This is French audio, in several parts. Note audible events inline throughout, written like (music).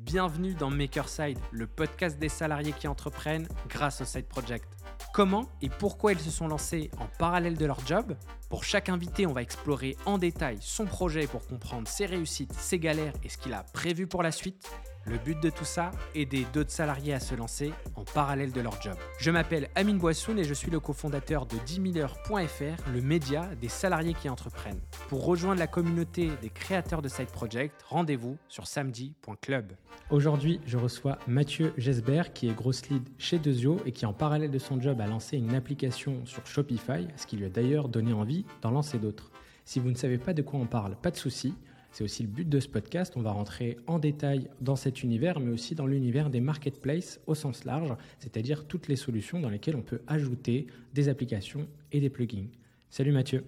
Bienvenue dans Makerside, le podcast des salariés qui entreprennent grâce au Side Project. Comment et pourquoi ils se sont lancés en parallèle de leur job? Pour chaque invité, on va explorer en détail son projet pour comprendre ses réussites, ses galères et ce qu'il a prévu pour la suite. Le but de tout ça, aider d'autres salariés à se lancer en parallèle de leur job. Je m'appelle Amine Boissoun et je suis le cofondateur de 10 000heures.fr, le média des salariés qui entreprennent. Pour rejoindre la communauté des créateurs de Side Project, rendez-vous sur samedi.club. Aujourd'hui, je reçois Mathieu Gesbert qui est grosse lead chez Dezio et qui en parallèle de son job a lancé une application sur Shopify, ce qui lui a d'ailleurs donné envie d'en lancer d'autres. Si vous ne savez pas de quoi on parle, pas de souci. C'est aussi le but de ce podcast. On va rentrer en détail dans cet univers, mais aussi dans l'univers des marketplaces au sens large, c'est-à-dire toutes les solutions dans lesquelles on peut ajouter des applications et des plugins. Salut Mathieu.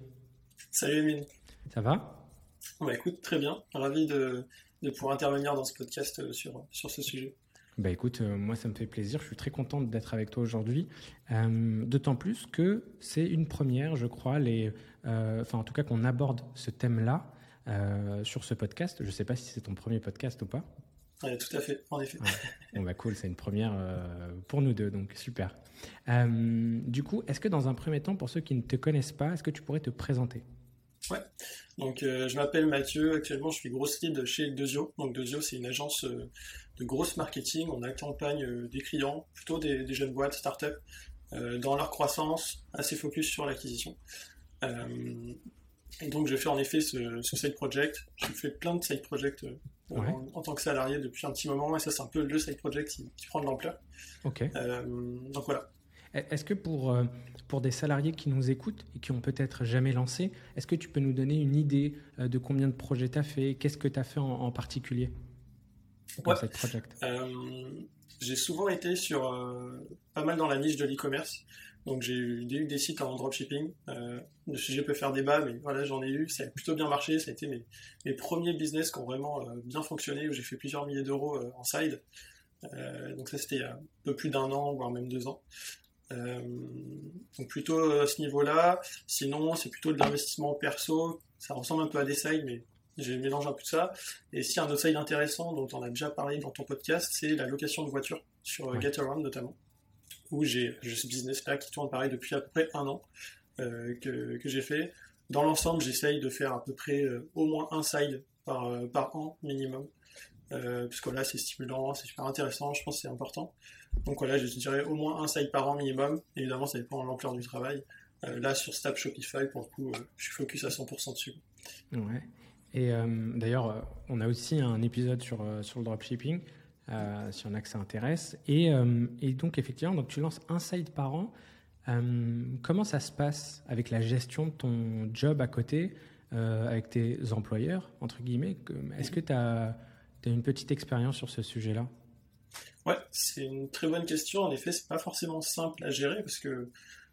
Salut Emile. Ça va? Bah, Écoute, très bien. Ravi de, pouvoir intervenir dans ce podcast euh, sur, sur ce sujet. Bah écoute, euh, moi ça me fait plaisir, je suis très contente d'être avec toi aujourd'hui, euh, d'autant plus que c'est une première, je crois, les, enfin en tout cas qu'on aborde ce thème-là euh, sur ce podcast. Je ne sais pas si c'est ton premier podcast ou pas. Oui, tout à fait, en effet. Bon, bah cool, c'est une première euh, pour nous deux, donc super. Euh, du coup, est-ce que dans un premier temps, pour ceux qui ne te connaissent pas, est-ce que tu pourrais te présenter? Ouais, donc je m'appelle Mathieu, actuellement je suis grosse lead chez Dezio. Donc Dezio, c'est une agence de grosse marketing. On accompagne des clients, plutôt des, des jeunes boîtes, startups, dans leur croissance, assez focus sur l'acquisition. Et donc, j'ai fait en effet ce, side project. J'ai fait plein de side projects euh, en, tant que salarié depuis un petit moment. Et ça, c'est un peu le side project qui, prend de l'ampleur. Ok. Euh, donc voilà. Est-ce que pour, euh, pour des salariés qui nous écoutent et qui ont peut-être jamais lancé, est-ce que tu peux nous donner une idée de combien de projets tu as fait? Qu'est-ce que tu as fait en, particulier pour ouais. project? J'ai souvent été sur pas mal dans la niche de l'e-commerce. Donc j'ai eu des, sites en dropshipping. Euh, le sujet peut faire débat, mais voilà, j'en ai eu. Ça a plutôt bien marché. Ça a été mes, mes premiers business qui ont vraiment euh, bien fonctionné, où j'ai fait plusieurs milliers d'euros euh, en side. Euh, donc ça, c'était il y a un peu plus d'un an, voire même deux ans. donc plutôt à ce niveau-là. Sinon, c'est plutôt de l'investissement perso. Ça ressemble un peu à des sides, mais j'ai mélangé un peu de ça. Et si un autre side intéressant dont on a déjà parlé dans ton podcast, c'est la location de voitures sur GetAround notamment où j'ai ce business-là qui tourne pareil depuis à peu près un an euh, que, que j'ai fait. Dans l'ensemble, j'essaye de faire à peu près euh, au moins un side par, euh, par an minimum. puisque là, c'est stimulant, c'est super intéressant, je pense que c'est important. Donc voilà, je dirais au moins un side par an minimum. Évidemment, ça dépend de l'ampleur du travail. là, sur Snap Shopify, pour le coup, je suis focus à 100% dessus. Ouais. Et d'ailleurs, on a aussi un épisode sur, sur le dropshipping. Euh, si on a que ça intéresse. Et, euh, et, donc, effectivement, donc tu lances un site par an. Euh, comment ça se passe avec la gestion de ton job à côté, avec tes employeurs, entre guillemets? Est-ce que tu as, une petite expérience sur ce sujet-là? Ouais, c'est une très bonne question. En effet, c'est pas forcément simple à gérer parce que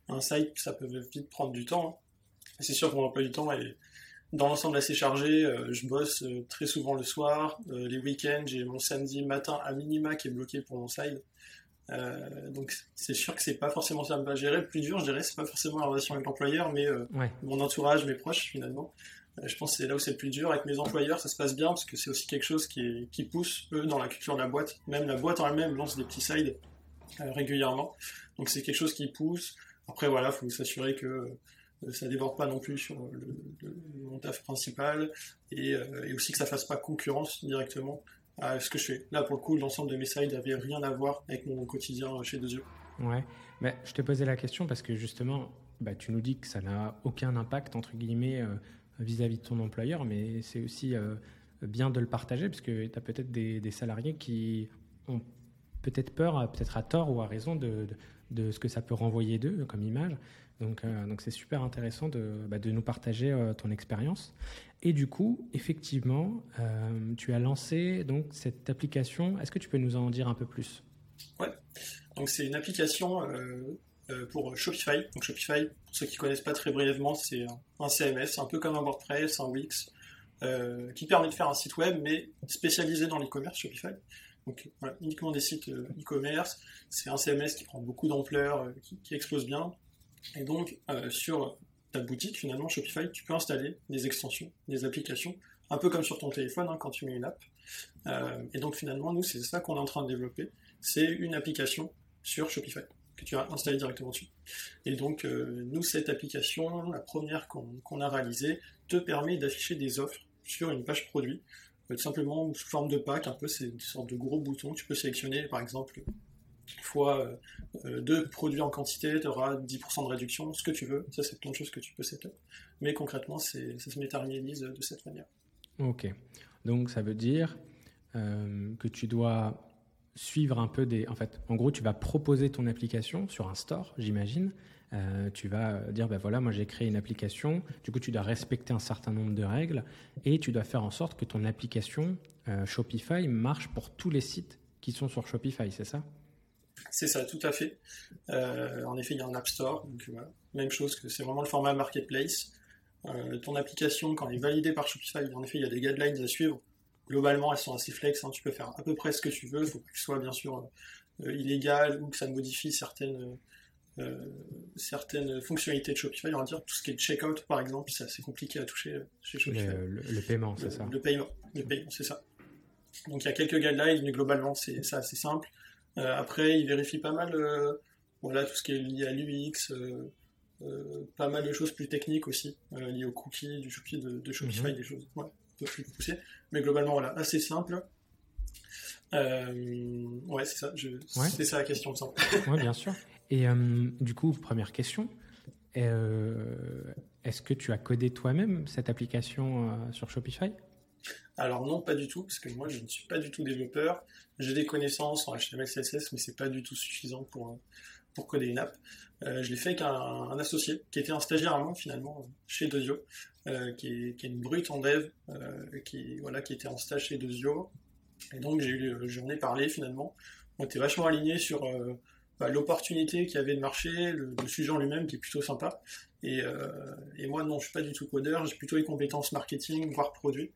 un site, ça peut vite prendre du temps. C'est sûr que mon emploi du temps est, dans l'ensemble assez chargé. Euh, je bosse euh, très souvent le soir. Euh, les week-ends, j'ai mon samedi matin à minima qui est bloqué pour mon side. donc c'est sûr que c'est pas forcément ça à gérer. Le plus dur, je dirais, c'est pas forcément la relation avec l'employeur, mais mon entourage, mes proches finalement. je pense que c'est là où c'est le plus dur. Avec mes employeurs, ça se passe bien parce que c'est aussi quelque chose qui, qui pousse eux dans la culture de la boîte. Même la boîte en elle-même lance des petits sides régulièrement. Donc c'est quelque chose qui pousse. Après voilà, faut s'assurer que euh, ça déborde pas non plus sur mon taf principal euh, et, aussi que ça fasse pas concurrence directement à ce que je fais. Là, pour le coup, l'ensemble de mes sites n'avait rien à voir avec mon quotidien chez Deux Yeux. Ouais, mais je t'ai posé la question parce que justement, bah, tu nous dis que ça n'a aucun impact, entre guillemets, euh, vis-à-vis de ton employeur, mais c'est aussi bien de le partager parce que tu as peut-être des, salariés qui ont peut-être peur, peut-être à tort ou à raison, de, de ce que ça peut renvoyer d'eux comme image. Donc, euh, donc c'est super intéressant de, bah, nous partager euh, ton expérience. Et du coup, effectivement, euh, tu as lancé donc cette application. Est-ce que tu peux nous en dire un peu plus? Ouais. Donc c'est une application pour Shopify. Donc Shopify, pour ceux qui connaissent pas très brièvement, c'est un, CMS, un peu comme un WordPress, un Wix, qui permet de faire un site web, mais spécialisé dans l'e-commerce Shopify. Donc uniquement des sites e-commerce. C'est un CMS qui prend beaucoup d'ampleur, qui explose bien. Et donc, euh, sur ta boutique, finalement, Shopify, tu peux installer des extensions, des applications un peu comme sur ton téléphone hein, quand tu mets une app. et donc finalement, nous, c'est ça qu'on est en train de développer. C'est une application sur Shopify que tu as installée directement dessus. Et donc, nous, cette application, la première qu'on a réalisée, te permet d'afficher des offres sur une page produit, tout simplement sous forme de pack, un peu, c'est une sorte de gros bouton. Tu peux sélectionner, par exemple, fois euh, deux produits en quantité, tu auras 10% de réduction, ce que tu veux. Ça, c'est plein de choses que tu peux setup. Mais concrètement, ça se matérialise de cette manière. Ok. Donc, ça veut dire euh, que tu dois suivre un peu des. En fait, en gros, tu vas proposer ton application sur un store, j'imagine. Euh, tu vas dire, ben voilà, moi j'ai créé une application, du coup tu dois respecter un certain nombre de règles et tu dois faire en sorte que ton application Shopify marche pour tous les sites qui sont sur Shopify, c'est ça? C'est ça, tout à fait. Euh, en effet, il y a un App Store, donc même chose que c'est vraiment le format marketplace. Euh, ton application, quand elle est validée par Shopify, en effet, il y a des guidelines à suivre. Globalement, elles sont assez flex, hein. tu peux faire à peu près ce que tu veux, il faut que ce soit bien sûr euh, illégal ou que ça modifie certaines, certaines fonctionnalités de Shopify. On va dire tout ce qui est checkout, par exemple, c'est assez compliqué à toucher chez Shopify. Le, paiement, c'est ça. Le paiement, le paiement, c'est ça. Donc il y a quelques guidelines, mais globalement, c'est assez simple. Euh, après, il vérifie pas mal euh, voilà, tout ce qui est lié à l'UX, euh, pas mal de choses plus techniques aussi, liées aux cookies du de, Shopify, mhm. des choses un peu plus poussées. Mais globalement, voilà, assez simple. ouais, c'est ça. C'est ça la question, simple. oui, bien sûr. Et du coup, première question. Est-ce que tu as codé toi-même cette application sur Shopify? Alors non, pas du tout, parce que moi je ne suis pas du tout développeur. J'ai des connaissances en HTML, CSS, mais c'est pas du tout suffisant pour, pour coder une app. Euh, je l'ai fait avec un, associé, qui était un stagiaire à moi finalement, chez Dezio, euh, qui, est, une brute en dev, euh, qui, voilà, qui était en stage chez Dezio. Et donc j'ai eu, j'en ai parlé finalement. On était vachement alignés sur bah, l'opportunité qu'il y avait de marché, le, sujet en lui-même qui est plutôt sympa. Et, et, moi non, je suis pas du tout codeur, j'ai plutôt les compétences marketing, voire produit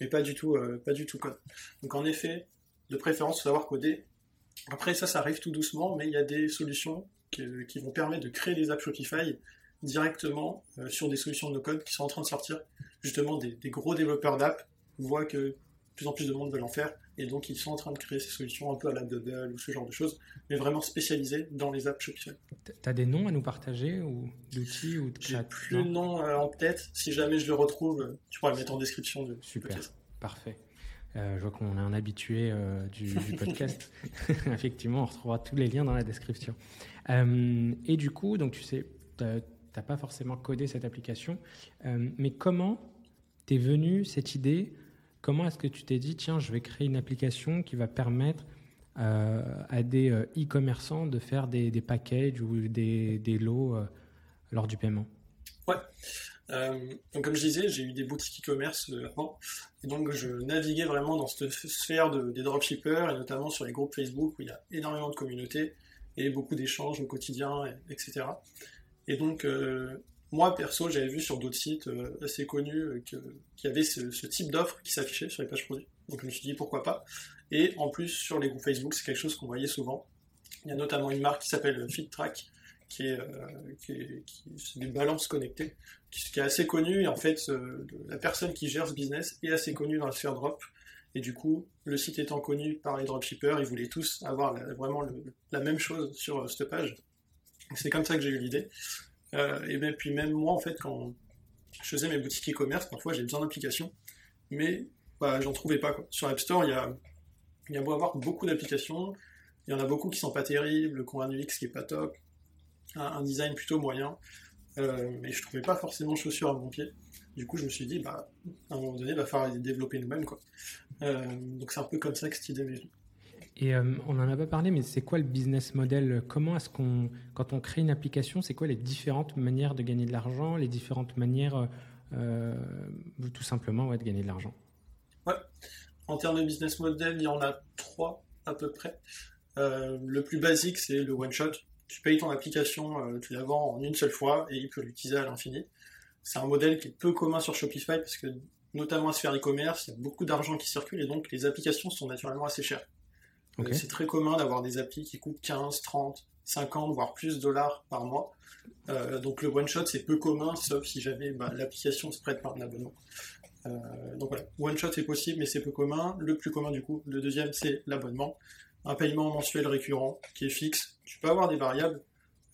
mais pas du tout, euh, pas du tout code. Donc en effet, de préférence, savoir coder. Après ça, ça arrive tout doucement, mais il y a des solutions qui, vont permettre de créer des apps Shopify directement euh, sur des solutions de no-code qui sont en train de sortir. Justement, des, gros développeurs d'app voient que de plus en plus de monde veulent en faire, et donc ils sont en train de créer ces solutions un peu à la Bubble ou ce genre de choses, mais vraiment spécialisées dans les apps Shopify. Tu as des noms à nous partager, ou d'outils, ou de J'ai plus le nom euh, en tête, si jamais je le retrouve, tu pourras le mettre en description de Super, parfait. Euh, je vois qu'on est un habitué euh, du, podcast. (laughs) Effectivement, on retrouvera tous les liens dans la description. et du coup, donc tu sais, tu n'as pas forcément codé cette application, mais comment t'es venu cette idée Comment est-ce que tu t'es dit, tiens, je vais créer une application qui va permettre euh, à des euh, e-commerçants de faire des, packages ou des, lots euh, lors du paiement? Ouais. donc comme je disais, j'ai eu des boutiques e-commerce avant, et donc je naviguais vraiment dans cette sphère des dropshippers, et notamment sur les groupes Facebook où il y a énormément de communautés et beaucoup d'échanges au quotidien, etc. Et donc moi, perso, j'avais vu sur d'autres sites euh, assez connus euh, qu'il y avait ce, type d'offre qui s'affichait sur les pages produits. Donc je me suis dit pourquoi pas. Et en plus, sur les groupes Facebook, c'est quelque chose qu'on voyait souvent. Il y a notamment une marque qui s'appelle FitTrack, qui est, euh, qui, connectées, qui, est assez connue. Et en fait, la personne qui gère ce business est assez connue dans la sphère drop. Et du coup, le site étant connu par les dropshippers, ils voulaient tous avoir vraiment la même chose sur cette page. C'est comme ça que j'ai eu l'idée. Euh, et même, puis même moi, en fait, quand je faisais mes boutiques e-commerce, parfois j'ai besoin d'applications, mais bah, j'en trouvais pas. Sur App Store, il y a, y a beau avoir beaucoup d'applications, il y en a beaucoup qui sont pas terribles, qui ont un UX qui est pas top, un, design plutôt moyen, euh, mais je trouvais pas forcément chaussures à mon pied. Du coup, je me suis dit, bah, à un moment donné, il va falloir les développer nous-mêmes. Quoi. Euh, donc c'est un peu comme ça que cette idée m'est venue. Et euh, on n'en a pas parlé, mais c'est quoi le business model? Comment est-ce qu'on, quand on crée une application, c'est quoi les différentes manières de gagner de l'argent, les différentes manières, euh, tout simplement, de gagner de l'argent? Ouais. En termes de business model, il y en a trois à peu près. Euh, le plus basique, c'est le one shot. Tu payes ton application, tu la vends en une seule fois et il peut l'utiliser à l'infini. C'est un modèle qui est peu commun sur Shopify parce que, notamment à sphère e-commerce, il y a beaucoup d'argent qui circule et donc les applications sont naturellement assez chères. C'est très commun d'avoir des applis qui coûtent 15, 30, 50, voire plus de dollars par mois. Euh, donc le one shot c'est peu commun, sauf si jamais bah, l'application se prête par un abonnement. donc voilà, one shot est possible, mais c'est peu commun. Le plus commun du coup, le deuxième, c'est l'abonnement. Un paiement mensuel récurrent qui est fixe. Tu peux avoir des variables.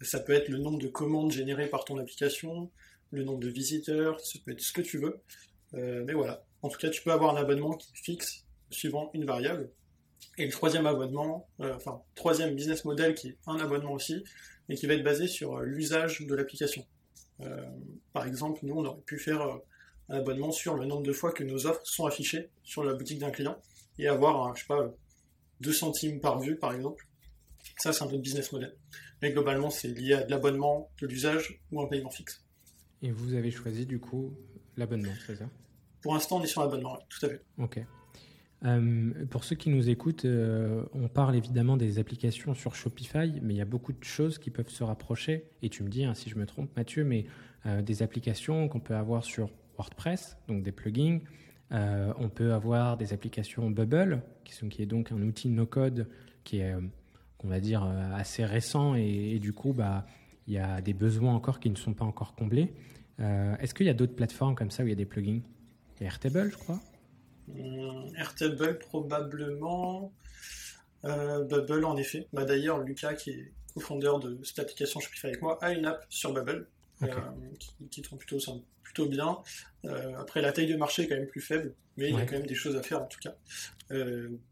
Ça peut être le nombre de commandes générées par ton application, le nombre de visiteurs, ça peut être ce que tu veux. mais voilà. En tout cas, tu peux avoir un abonnement qui est fixe suivant une variable. Et le troisième abonnement, euh, enfin, troisième business model qui est un abonnement aussi, et qui va être basé sur euh, l'usage de l'application. Euh, par exemple, nous, on aurait pu faire un abonnement sur le nombre de fois que nos offres sont affichées sur la boutique d'un client et avoir, je sais pas, 2 centimes par vue, par exemple. Ça, c'est un autre business model. Mais globalement, c'est lié à de l'abonnement, de l'usage ou un paiement fixe. Et vous avez choisi, du coup, l'abonnement, c'est ça? Pour l'instant, on est sur l'abonnement, tout à fait. Ok. Euh, pour ceux qui nous écoutent, euh, on parle évidemment des applications sur Shopify, mais il y a beaucoup de choses qui peuvent se rapprocher. Et tu me dis hein, si je me trompe, Mathieu, mais euh, des applications qu'on peut avoir sur WordPress, donc des plugins. on peut avoir des applications Bubble, qui, est donc un outil no-code qui est, on va dire, assez récent et, du coup, bah, il y a des besoins encore qui ne sont pas encore comblés. Est-ce qu'il y a d'autres plateformes comme ça où il y a des plugins? Airtable, je crois. Hmm, Airtable probablement. Euh, Bubble en effet. Bah, D'ailleurs, Lucas, qui est co-fondeur de cette application Shopify avec moi, a une app sur Bubble euh, qui, tourne plutôt, plutôt bien. Euh, après, la taille de marché est quand même plus faible, mais il y a quand même des choses à faire en tout cas.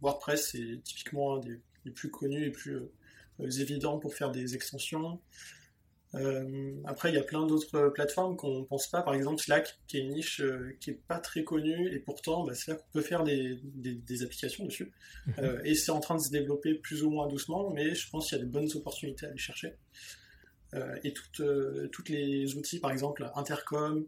WordPress, c'est typiquement un des, plus connus et plus évidents pour faire des extensions. Euh, après, il y a plein d'autres plateformes qu'on ne pense pas. Par exemple, Slack, qui est une niche euh, qui n'est pas très connue, et pourtant, bah, c'est là qu'on peut faire des, des, applications dessus. Mhm. Euh, et c'est en train de se développer plus ou moins doucement, mais je pense qu'il y a de bonnes opportunités à aller chercher. et toutes, toutes les outils, par exemple, Intercom,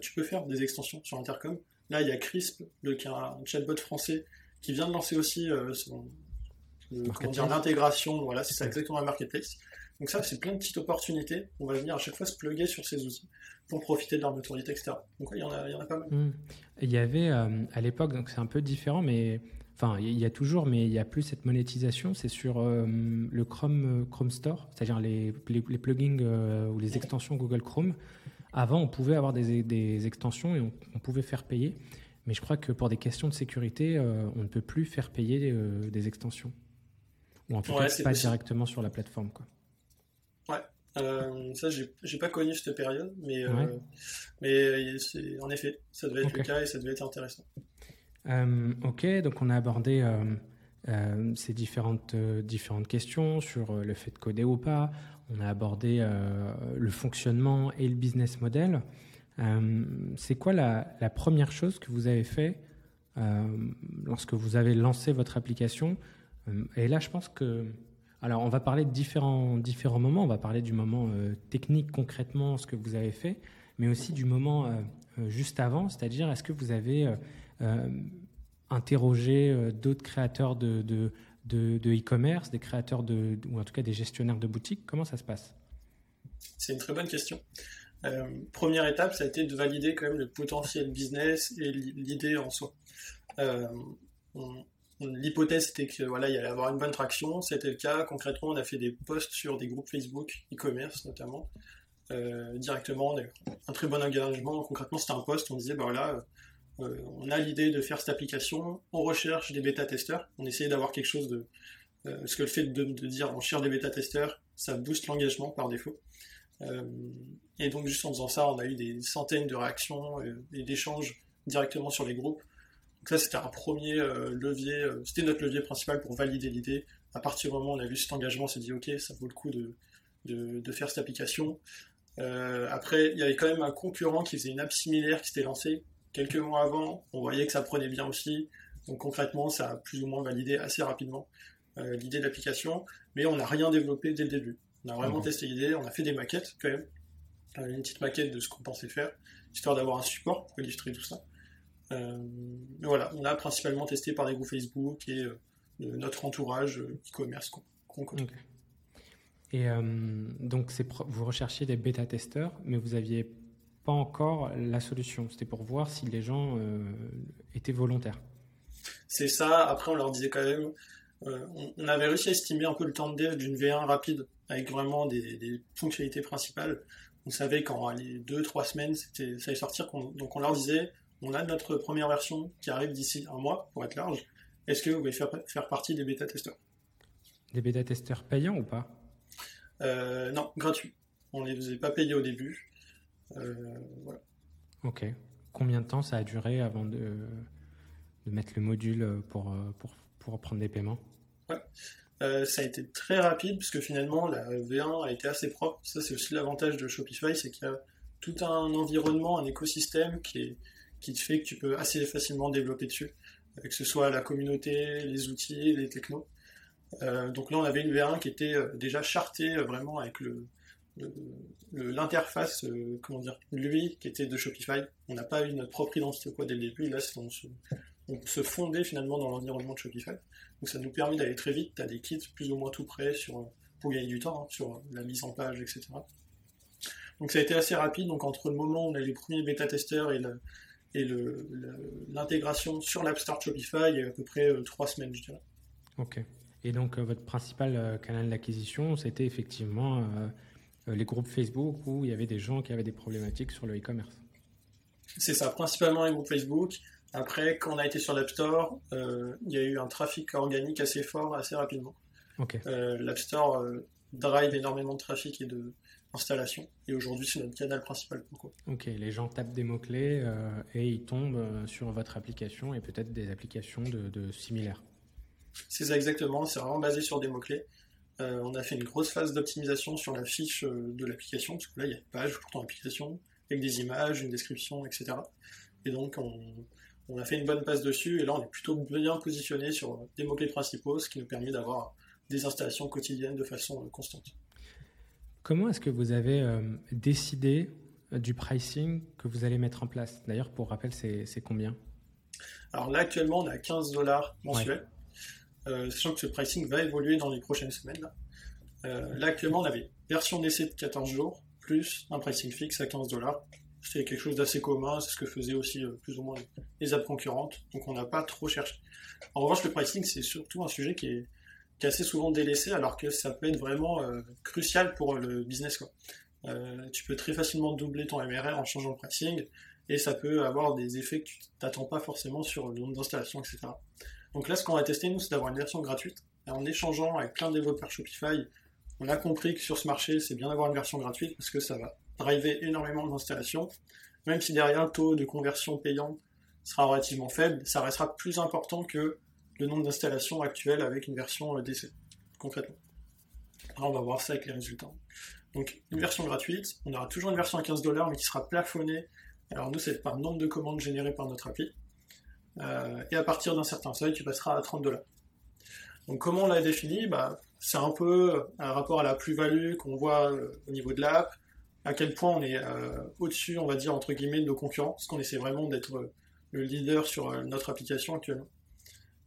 tu peux faire des extensions sur Intercom. Là, il y a Crisp, le, qui est un chatbot français, qui vient de lancer aussi son, l'intégration. Voilà, c'est ça exactement la marketplace. Donc ça, c'est plein de petites opportunités. On va venir à chaque fois se plugger sur ces outils pour profiter de leur notoriété, etc. Donc il y, en a, il y en a pas mal. Hmm. Il y avait euh, à l'époque, donc c'est un peu différent, mais enfin il y a toujours, mais il n'y a plus cette monétisation. C'est sur euh, le Chrome, euh, Chrome Store, c'est-à-dire les, les, plugins ou les extensions Google Chrome. Avant, on pouvait avoir des, des extensions et on, pouvait faire payer. Mais je crois que pour des questions de sécurité, on ne peut plus faire payer des extensions. Ou en tout cas, pas directement sur la plateforme. Quoi. Ouais, euh, ça j'ai pas connu cette période, mais, euh, mais en effet, ça devait être le cas et ça devait être intéressant. Euh, ok, donc on a abordé ces différentes, différentes questions sur le fait de coder ou pas. On a abordé le fonctionnement et le business model. C'est quoi la, la, première chose que vous avez fait lorsque vous avez lancé votre application? Et là, je pense que alors, on va parler de différents, moments. On va parler du moment euh, technique, concrètement, ce que vous avez fait, mais aussi du moment euh, euh, juste avant, c'est-à-dire est-ce que vous avez interrogé d'autres créateurs de, e-commerce, des créateurs de, ou en tout cas des gestionnaires de boutiques? Comment ça se passe? C'est une très bonne question. première étape, ça a été de valider quand même le potentiel business et l'idée en soi. L'hypothèse était que voilà, il y allait avoir une bonne traction. C'était le cas. Concrètement, on a fait des posts sur des groupes Facebook, e-commerce notamment, euh, directement. On a un très bon engagement. Concrètement, c'était un post. On disait, bah voilà, euh, on a l'idée de faire cette application. On recherche des bêta-testeurs. On essayait d'avoir quelque chose de. Euh, parce que le fait de, dire on cherche des bêta-testeurs, ça booste l'engagement par défaut. et donc, juste en faisant ça, on a eu des centaines de réactions et d'échanges directement sur les groupes. Donc ça, c'était un premier euh, levier, euh, c'était notre levier principal pour valider l'idée. À partir du moment où on a vu cet engagement, on s'est dit, ok, ça vaut le coup de, de, faire cette application. Euh, après, il y avait quand même un concurrent qui faisait une app similaire qui s'était lancée quelques mois avant. On voyait que ça prenait bien aussi. Donc concrètement, ça a plus ou moins validé assez rapidement l'idée de l'application. Mais on n'a rien développé dès le début. On a vraiment testé l'idée, on a fait des maquettes quand même. Une petite maquette de ce qu'on pensait faire, histoire d'avoir un support pour illustrer tout ça. Euh, voilà, on a principalement testé par des groupes Facebook et euh, notre entourage euh, e-commerce qu'on connaît. Et donc, vous recherchiez des bêta-testeurs, mais vous n'aviez pas encore la solution. C'était pour voir si les gens étaient volontaires. C'est ça. Après, on leur disait quand même, on, avait réussi à estimer un peu le temps de dev d'une V1 rapide, avec vraiment des, fonctionnalités principales. On savait qu'en les 2-3 semaines, ça allait sortir. Donc, on leur disait, on a notre première version qui arrive d'ici un mois, pour être large. Est-ce que vous voulez faire, faire partie des bêta-testeurs? Des bêta-testeurs payants ou pas? Euh, Non, gratuits. On ne les faisait pas payer au début. Euh, voilà. Ok. Combien de temps ça a duré avant de, de mettre le module pour, pour, pour prendre des paiements? Ouais. ça a été très rapide puisque finalement la V1 a été assez propre. Ça c'est aussi l'avantage de Shopify, c'est qu'il y a tout un environnement, un écosystème qui, est, qui te fait que tu peux assez facilement développer dessus, que ce soit la communauté, les outils, les technos. Euh, donc là, on avait une V1 qui était euh, déjà chartée euh, vraiment avec le, l'interface, comment dire, lui qui était de Shopify. On n'a pas eu notre propre identité quoi dès le début. Là, on se, on se fondait finalement dans l'environnement de Shopify. Donc ça nous permet d'aller très vite. Tu as des kits plus ou moins tout prêts sur, pour gagner du temps, hein, sur la mise en page, etc. Donc ça a été assez rapide. Donc entre le moment où on a les premiers bêta-testeurs et l'intégration sur l'App Store Shopify, il y a à peu près euh, trois semaines, je dirais. Ok. Et donc euh, votre principal euh, canal d'acquisition, c'était effectivement les groupes Facebook où il y avait des gens qui avaient des problématiques sur le e-commerce. C'est ça, principalement les groupes Facebook. Après, quand on a été sur l'App Store, il y a eu un trafic organique assez fort, assez rapidement. Ok. L'App Store drive énormément de trafic et de, installation. Et aujourd'hui, c'est notre canal principal. Pourquoi ok, les gens tapent des mots-clés euh, et ils tombent euh, sur votre application et peut-être des applications de, similaires. C'est ça exactement, c'est vraiment basé sur des mots-clés. Euh, on a fait une grosse phase d'optimisation sur la fiche de l'application, parce que là, il y a une page pour ton application, avec des images, une description, etc. Et donc, on, on a fait une bonne passe dessus, et là, on est plutôt bien positionné sur des mots-clés principaux, ce qui nous permet d'avoir des installations quotidiennes de façon constante. Comment est-ce que vous avez euh, décidé euh, du pricing que vous allez mettre en place? D'ailleurs, pour rappel, c'est combien? Alors là, actuellement, on a 15 dollars mensuels, euh, sachant que ce pricing va évoluer dans les prochaines semaines. Là, actuellement, on avait version d'essai de 14 jours, plus un pricing fixe à 15 dollars. C'est quelque chose d'assez commun, c'est ce que faisaient aussi plus ou moins les apps concurrentes, donc on n'a pas trop cherché. En revanche, le pricing, c'est surtout un sujet qui est assez souvent délaissé alors que ça peut être vraiment euh, crucial pour le business. Quoi. Euh, tu peux très facilement doubler ton MRR en changeant le pricing et ça peut avoir des effets que tu t'attends pas forcément sur le nombre d'installations, etc. Donc là, ce qu'on va tester, nous, c'est d'avoir une version gratuite. Et en échangeant avec plein de développeurs Shopify, on a compris que sur ce marché, c'est bien d'avoir une version gratuite parce que ça va driver énormément d'installations. Même si derrière le taux de conversion payant sera relativement faible, ça restera plus important que le nombre d'installations actuelles avec une version euh, DC, concrètement. On va voir ça avec les résultats. Donc une version gratuite, on aura toujours une version à 15 dollars mais qui sera plafonnée. Alors nous c'est par nombre de commandes générées par notre appli. Euh, et à partir d'un certain seuil, tu passeras à 30 dollars. Donc comment on l'a défini? Bah, C'est un peu un rapport à la plus-value qu'on voit euh, au niveau de l'app, à quel point on est au-dessus, on va dire, entre guillemets, de nos concurrents, parce qu'on essaie vraiment d'être le leader sur notre application actuellement.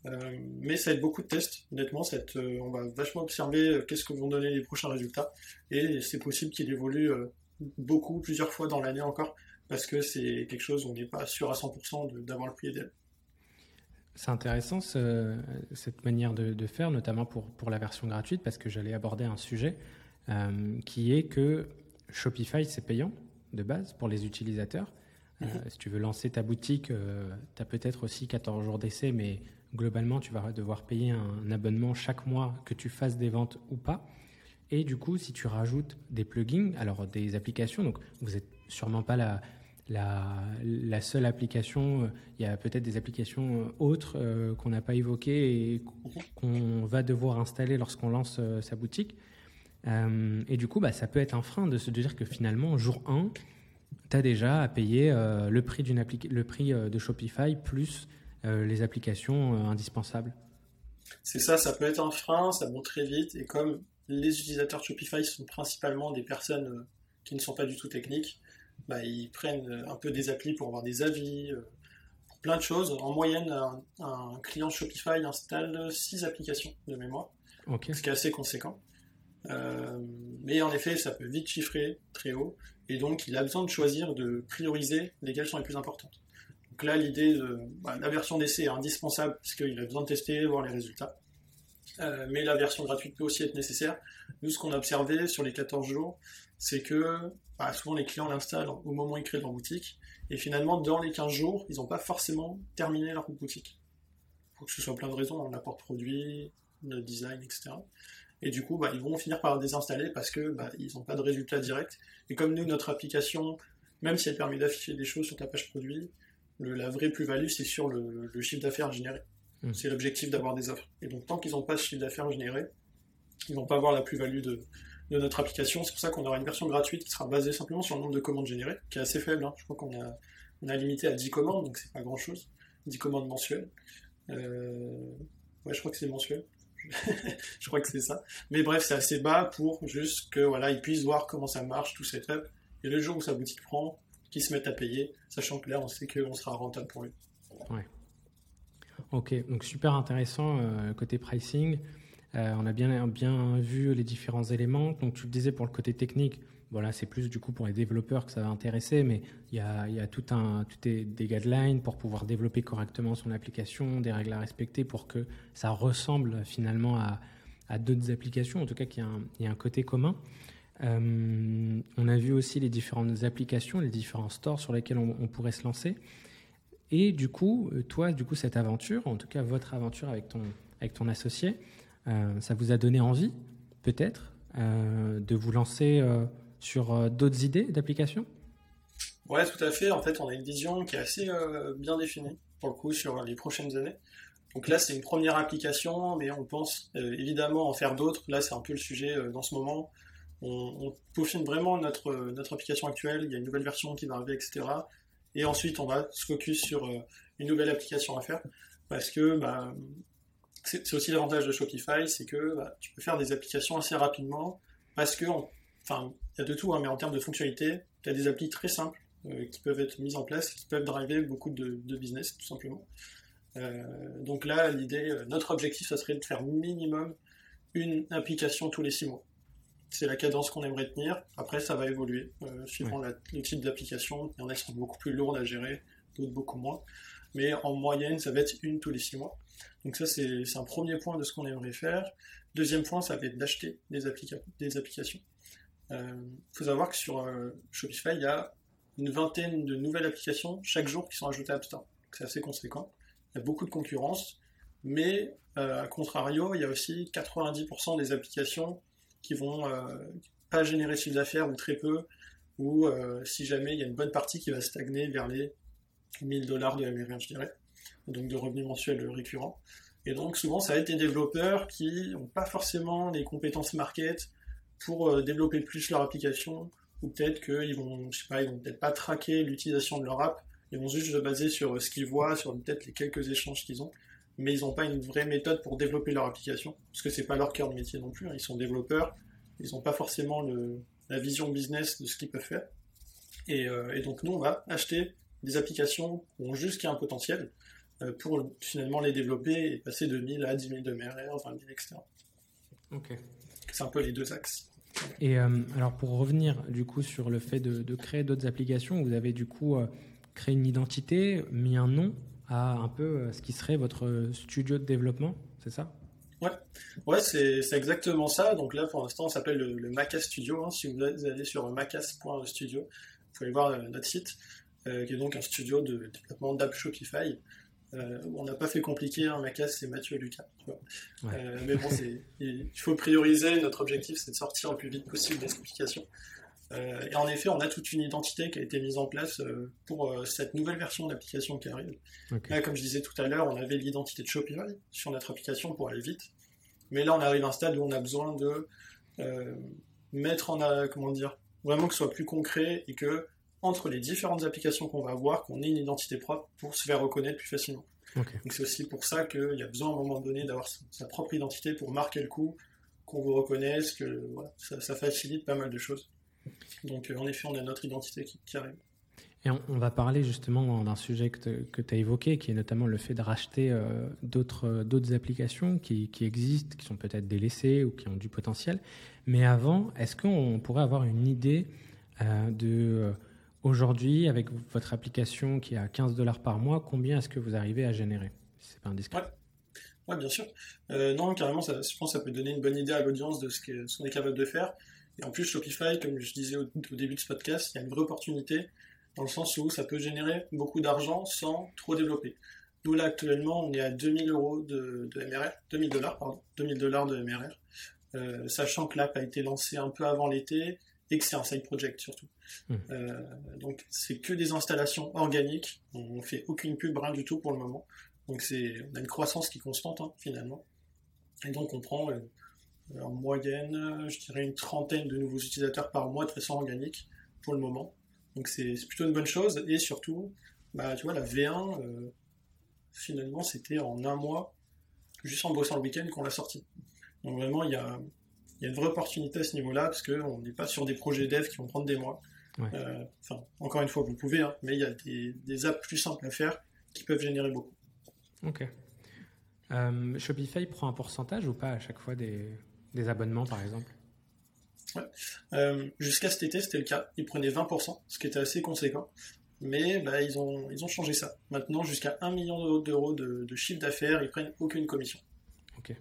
Euh, mais ça va être beaucoup de tests, honnêtement. Euh, on va vachement observer euh, qu'est-ce que vont donner les prochains résultats. Et c'est possible qu'il évolue beaucoup, plusieurs fois dans l'année encore, parce que c'est quelque chose où on n'est pas sûr à 100% d'avoir le prix idéal. C'est intéressant cette manière de, faire, notamment pour, pour la version gratuite, parce que j'allais aborder un sujet qui est que Shopify, c'est payant de base pour les utilisateurs. Mm-hmm. si tu veux lancer ta boutique, tu as peut-être aussi 14 jours d'essai, mais globalement, tu vas devoir payer un abonnement chaque mois que tu fasses des ventes ou pas. Et du coup, si tu rajoutes des plugins, alors des applications, donc vous n'êtes sûrement pas la, la, seule application, il y a peut-être des applications autres euh, qu'on n'a pas évoquées et qu'on va devoir installer lorsqu'on lance euh, sa boutique. Euh, et du coup, bah, ça peut être un frein de se dire que finalement, jour 1, tu as déjà à payer le prix, le prix de Shopify plus euh, les applications euh, indispensables C'est ça, ça peut être un frein, ça monte très vite, et comme les utilisateurs Shopify sont principalement des personnes euh, qui ne sont pas du tout techniques, bah, ils prennent un peu des applis pour avoir des avis, pour plein de choses. En moyenne, un, client Shopify installe 6 applications de mémoire, ce qui est assez conséquent. mais en effet, ça peut vite chiffrer très haut, et donc il a besoin de choisir, de prioriser lesquelles sont les plus importantes. Donc là, l'idée de bah, la version d'essai est indispensable parce qu'il a besoin de tester, voir les résultats. mais la version gratuite peut aussi être nécessaire. Nous, ce qu'on a observé sur les 14 jours, c'est que bah, souvent les clients l'installent au moment où ils créent leur boutique, et finalement, dans les 15 jours, ils n'ont pas forcément terminé leur boutique. Faut que ce soit plein de raisons, hein, l'apport de produits, le design, etc. Et du coup, bah, ils vont finir par désinstaller parce que bah, ils n'ont pas de résultat direct. Et comme nous, notre application, même si elle permet d'afficher des choses sur ta page produit, la vraie plus-value, c'est sur le, chiffre d'affaires généré. Mmh. C'est l'objectif d'avoir des offres. Et donc, tant qu'ils n'ont pas ce chiffre d'affaires généré, ils vont pas avoir la plus-value de, notre application. C'est pour ça qu'on aura une version gratuite qui sera basée simplement sur le nombre de commandes générées, qui est assez faible. Hein. Je crois qu'on a, on a limité à 10 commandes, donc c'est pas grand-chose. 10 commandes mensuelles. Euh, ouais, je crois que c'est mensuel. (laughs) je crois que c'est ça. Mais bref, c'est assez bas pour juste que voilà, ils puissent voir comment ça marche, tout web. Et le jour où sa boutique prend, qu'ils se mettent à payer, sachant que là, on sait qu'on sera rentable pour lui. Ouais. Ok, donc super intéressant euh, côté pricing. Euh, on a bien, bien vu les différents éléments. Donc tu le disais pour le côté technique, voilà, c'est plus du coup pour les développeurs que ça va intéresser, mais il y a, y a, tout un, tout des, des guidelines pour pouvoir développer correctement son application, des règles à respecter pour que ça ressemble finalement à, à d'autres applications, en tout cas qu'il y, y, a un côté commun. Euh, on a vu aussi les différentes applications, les différents stores sur lesquels on, pourrait se lancer. Et du coup, euh, toi, du coup, cette aventure, en tout cas votre aventure avec ton, avec ton associé, euh, ça vous a donné envie, peut-être, de vous lancer sur d'autres idées d'application Ouais, tout à fait. En fait, on a une vision qui est assez bien définie, pour le coup, sur les prochaines années. Donc là, c'est une première application, mais on pense évidemment en faire d'autres. Là, c'est un peu le sujet dans ce moment. On, peaufine vraiment notre, application actuelle. Il y a une nouvelle version qui va arriver, etc. Et ensuite, on va se focus sur une nouvelle application à faire. Parce que bah, c'est aussi l'avantage de Shopify, c'est que bah, tu peux faire des applications assez rapidement parce que, enfin, il y a de tout, hein, mais en termes de fonctionnalité, tu as des applis très simples euh, qui peuvent être mises en place, qui peuvent driver beaucoup de, business, tout simplement. Euh, donc là, l'idée, euh, notre objectif, ça serait de faire minimum une application tous les six mois. C'est la cadence qu'on aimerait tenir. Après, ça va évoluer suivant le type d'application. Il y en a qui sont beaucoup plus lourdes à gérer, d'autres beaucoup moins. Mais en moyenne, ça va être une tous les six mois. Donc ça, c'est un premier point de ce qu'on aimerait faire. Deuxième point, ça va être d'acheter des, applications. Il euh, faut savoir que sur euh, Shopify, il y a une vingtaine de nouvelles applications chaque jour qui sont ajoutées à App Store. C'est assez conséquent. Il y a beaucoup de concurrence, mais euh, à contrario, il y a aussi 90% des applications qui vont pas générer de chiffre d'affaires ou très peu, ou si jamais il y a une bonne partie qui va stagner vers les 1000 dollars de l'américain, je dirais donc de revenus mensuels récurrents. Et donc souvent ça va être des développeurs qui n'ont pas forcément les compétences market pour euh, développer plus leur application, ou peut-être qu'ils vont, je sais pas, ils vont peut-être pas traquer l'utilisation de leur app, ils vont juste se baser sur euh, ce qu'ils voient, sur peut-être les quelques échanges qu'ils ont, mais ils n'ont pas une vraie méthode pour développer leur application, parce que c'est pas leur cœur de métier non plus, hein. ils sont développeurs, ils n'ont pas forcément le, la vision business de ce qu'ils peuvent faire. Et, euh, et, donc nous on va acheter des applications qui ont juste qui a un potentiel, euh, pour finalement les développer et passer de 1000 à 10 000 de MRR, 20 000, etc. Ok. C'est un peu les deux axes. Et euh, alors pour revenir du coup sur le fait de, créer d'autres applications, vous avez du coup créé une identité, mis un nom à un peu ce qui serait votre studio de développement, c'est ça? Ouais, ouais c'est exactement ça. Donc là pour l'instant on s'appelle le, le, Macas Studio. Hein. Si vous allez sur macas.studio, vous pouvez voir notre site, qui est donc un studio de développement d'app Shopify. Euh, on n'a pas fait compliqué, hein, Macas, c'est Mathieu et Lucas. Euh, mais bon, il faut prioriser. Notre objectif, c'est de sortir le plus vite possible des complications. Euh, et en effet, on a toute une identité qui a été mise en place pour cette nouvelle version d'application qui arrive. Là, comme je disais tout à l'heure, on avait l'identité de Shopify sur notre application pour aller vite. Mais là, on arrive à un stade où on a besoin de mettre en, comment dire, vraiment que ce soit plus concret et que entre les différentes applications qu'on va avoir, qu'on ait une identité propre pour se faire reconnaître plus facilement. Donc c'est aussi pour ça qu'il y a besoin à un moment donné d'avoir sa propre identité pour marquer le coup, qu'on vous reconnaisse, que ça, facilite pas mal de choses. Donc euh, en effet, on a notre identité qui, arrive. Et on, va parler justement d'un sujet que tu as évoqué, qui est notamment le fait de racheter euh, euh, d'autres applications qui, qui, existent, qui sont peut-être délaissées ou qui ont du potentiel. Mais avant, est-ce qu'on pourrait avoir une idée de Aujourd'hui, avec votre application qui est à 15 dollars par mois, combien est-ce que vous arrivez à générer C'est pas indiscret? Ouais, bien sûr. non, carrément, ça, je pense que ça peut donner une bonne idée à l'audience de ce qu'on est capable de faire. Et en plus, Shopify, comme je disais au, début de ce podcast, il y a une vraie opportunité dans le sens où ça peut générer beaucoup d'argent sans trop développer. Nous, là, actuellement, on est à 2000 euros de, MRR, 2000 dollars, pardon, 2000 dollars de MRR, euh, sachant que l'app a été lancée un peu avant l'été et que c'est un side project surtout. Hmm. Euh, donc, c'est que des installations organiques. On fait aucune pub, rien du tout pour le moment. Donc, c'est, on a une croissance qui est constante, hein, finalement. Et donc, on prend euh, en moyenne, je dirais une trentaine de nouveaux utilisateurs par mois de façon organique pour le moment. Donc c'est plutôt une bonne chose. Et surtout, bah, tu vois, la V1, euh, finalement, c'était en un mois, juste en bossant le week-end, qu'on l'a sorti. Donc vraiment, il y a, y a, une vraie opportunité à ce niveau-là, parce qu'on n'est pas sur des projets dev qui vont prendre des mois. Euh, enfin, encore une fois, vous pouvez, hein, mais il y a des, des, apps plus simples à faire qui peuvent générer beaucoup. Ok. Euh, Shopify prend un pourcentage ou pas à chaque fois des, des abonnements, par exemple euh, Jusqu'à cet été, c'était le cas. Ils prenaient 20%, ce qui était assez conséquent. Mais bah, ils, ont, ils ont changé ça. Maintenant, jusqu'à 1 million d'euros de, de, chiffre d'affaires, ils prennent aucune commission. Ok.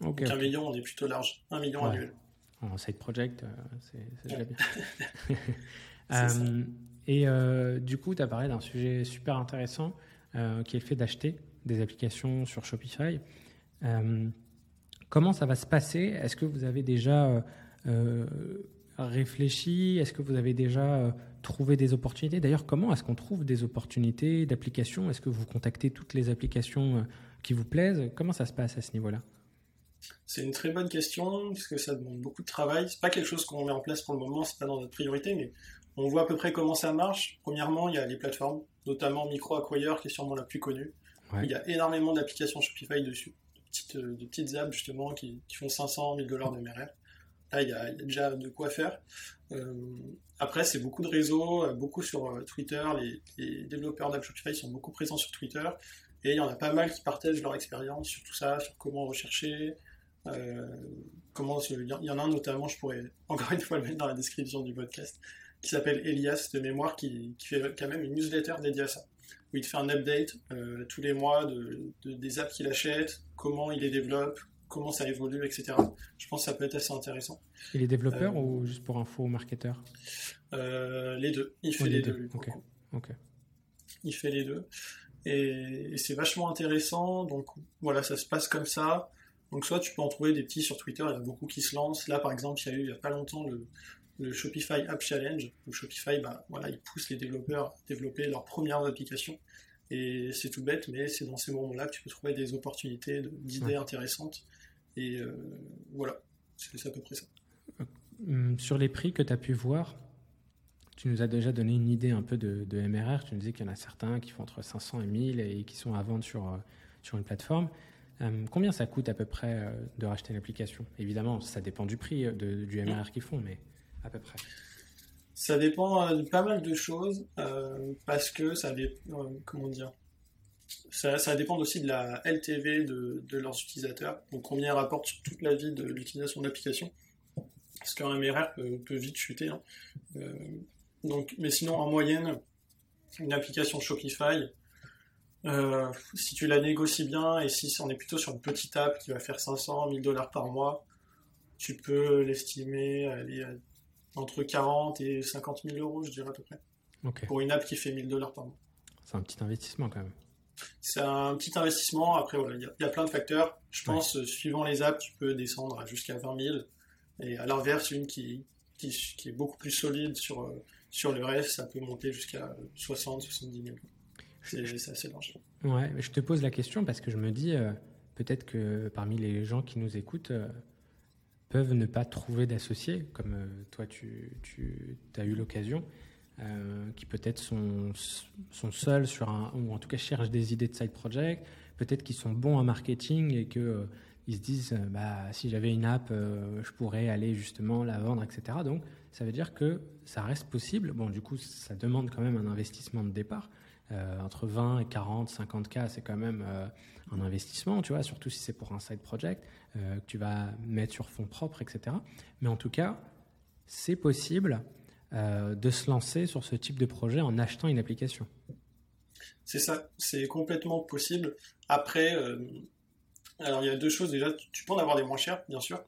Donc 1 million, on est plutôt large. 1 million annuel. En side project, euh, c'est déjà bien. (laughs) (laughs) Euh, et du coup, tu as parlé d'un sujet super intéressant qui est le fait d'acheter des applications sur Shopify. Comment ça va se passer? Est-ce que vous avez déjà euh, euh, réfléchi? Est-ce que vous avez déjà euh, trouvé des opportunités? D'ailleurs, comment est-ce qu'on trouve des opportunités d'applications? Est-ce que vous contactez toutes les applications qui vous plaisent? Comment ça se passe à ce niveau-là? C'est une très bonne question parce que ça demande beaucoup de travail. C'est pas quelque chose qu'on met en place pour le moment, c'est pas dans notre priorité, mais on voit à peu près comment ça marche. Premièrement, il y a les plateformes, notamment MicroAcquire qui est sûrement la plus connue. Il y a énormément d'applications Shopify dessus euh, de petites apps justement qui, font 500, 1000 dollars de MRR. Là, il y, a, déjà de quoi faire. Euh, après, c'est beaucoup de réseaux, euh, beaucoup sur Twitter. Les, développeurs d'apps Shopify sont beaucoup présents sur Twitter. Et il y en a pas mal qui partagent leur expérience sur tout ça, sur comment rechercher. il y en a notamment, je pourrais (laughs) encore une fois le mettre dans la description du podcast, qui s'appelle Elias de mémoire, qui, qui, fait quand même une newsletter dédiée à ça où il fait un update euh, tous les mois de, des apps qu'il achète, comment il les développe, comment ça évolue, etc. Je pense que ça peut être assez intéressant. Il est développeur euh, ou juste pour info marketeur euh, Les deux. Il fait les, deux. Il fait les deux. Et, c'est vachement intéressant. Donc voilà, ça se passe comme ça. Donc soit tu peux en trouver des petits sur Twitter, il y a beaucoup qui se lancent. Là par exemple, il y a eu il n'y a pas longtemps le, le Shopify App Challenge, où Shopify, bah, voilà, il pousse les développeurs à développer leurs premières applications. Et c'est tout bête, mais c'est dans ces moments-là que tu peux trouver des opportunités, d'idées intéressantes. Et euh, voilà, c'est à peu près ça. Hum, sur les prix que tu as pu voir, tu nous as déjà donné une idée un peu de, MRR. Tu nous disais qu'il y en a certains qui font entre 500 et 1000 et qui sont à vendre sur, euh, sur une plateforme. Combien ça coûte à peu près euh, de racheter une application? Évidemment, ça dépend du prix du MRR qu'ils font, mais à peu près Ça dépend euh, de pas mal de choses euh, parce que ça dépend, euh, comment dire, ça, dépend aussi de la LTV de, leurs utilisateurs, donc combien ils rapportent sur toute la vie de l'utilisation de l'application. Parce qu'un MRR peut, vite chuter. Hein. donc, mais sinon, en moyenne, une application Shopify, si tu la négocies bien et si on est plutôt sur une petite app qui va faire 500, 1000 dollars par mois, tu peux l'estimer à entre 40 et 50 000 euros, je dirais à peu près. Pour une app qui fait 1000 dollars par mois. C'est un petit investissement quand même. C'est un petit investissement. Après, voilà, il y, a plein de facteurs. Je pense, euh, suivant les apps, tu peux descendre jusqu'à 20 000. Et à l'inverse, une qui, qui, est beaucoup plus solide sur, euh, sur le reste, ça peut monter jusqu'à 60, 70 000. C'est assez large. Ouais, mais je te pose la question parce que je me dis, euh, peut-être que parmi les gens qui nous écoutent, peuvent ne pas trouver d'associés, comme euh, toi tu, tu as eu l'occasion, euh, qui peut-être sont, sont seuls sur un, ou en tout cas cherchent des idées de side project, peut-être qu'ils sont bons en marketing et que euh, ils se disent bah, si j'avais une app, je pourrais aller justement la vendre, etc. Donc ça veut dire que ça reste possible. Bon, du coup, ça demande quand même un investissement de départ. entre 20 et 40, 50 k, c'est quand même un investissement, tu vois, surtout si c'est pour un side project. Euh, que tu vas mettre sur fonds propres, etc. Mais en tout cas, c'est possible euh, de se lancer sur ce type de projet en achetant une application. C'est ça, c'est complètement possible. Après, euh, Alors, il y a deux choses. Déjà, tu peux en avoir des moins chers, bien sûr.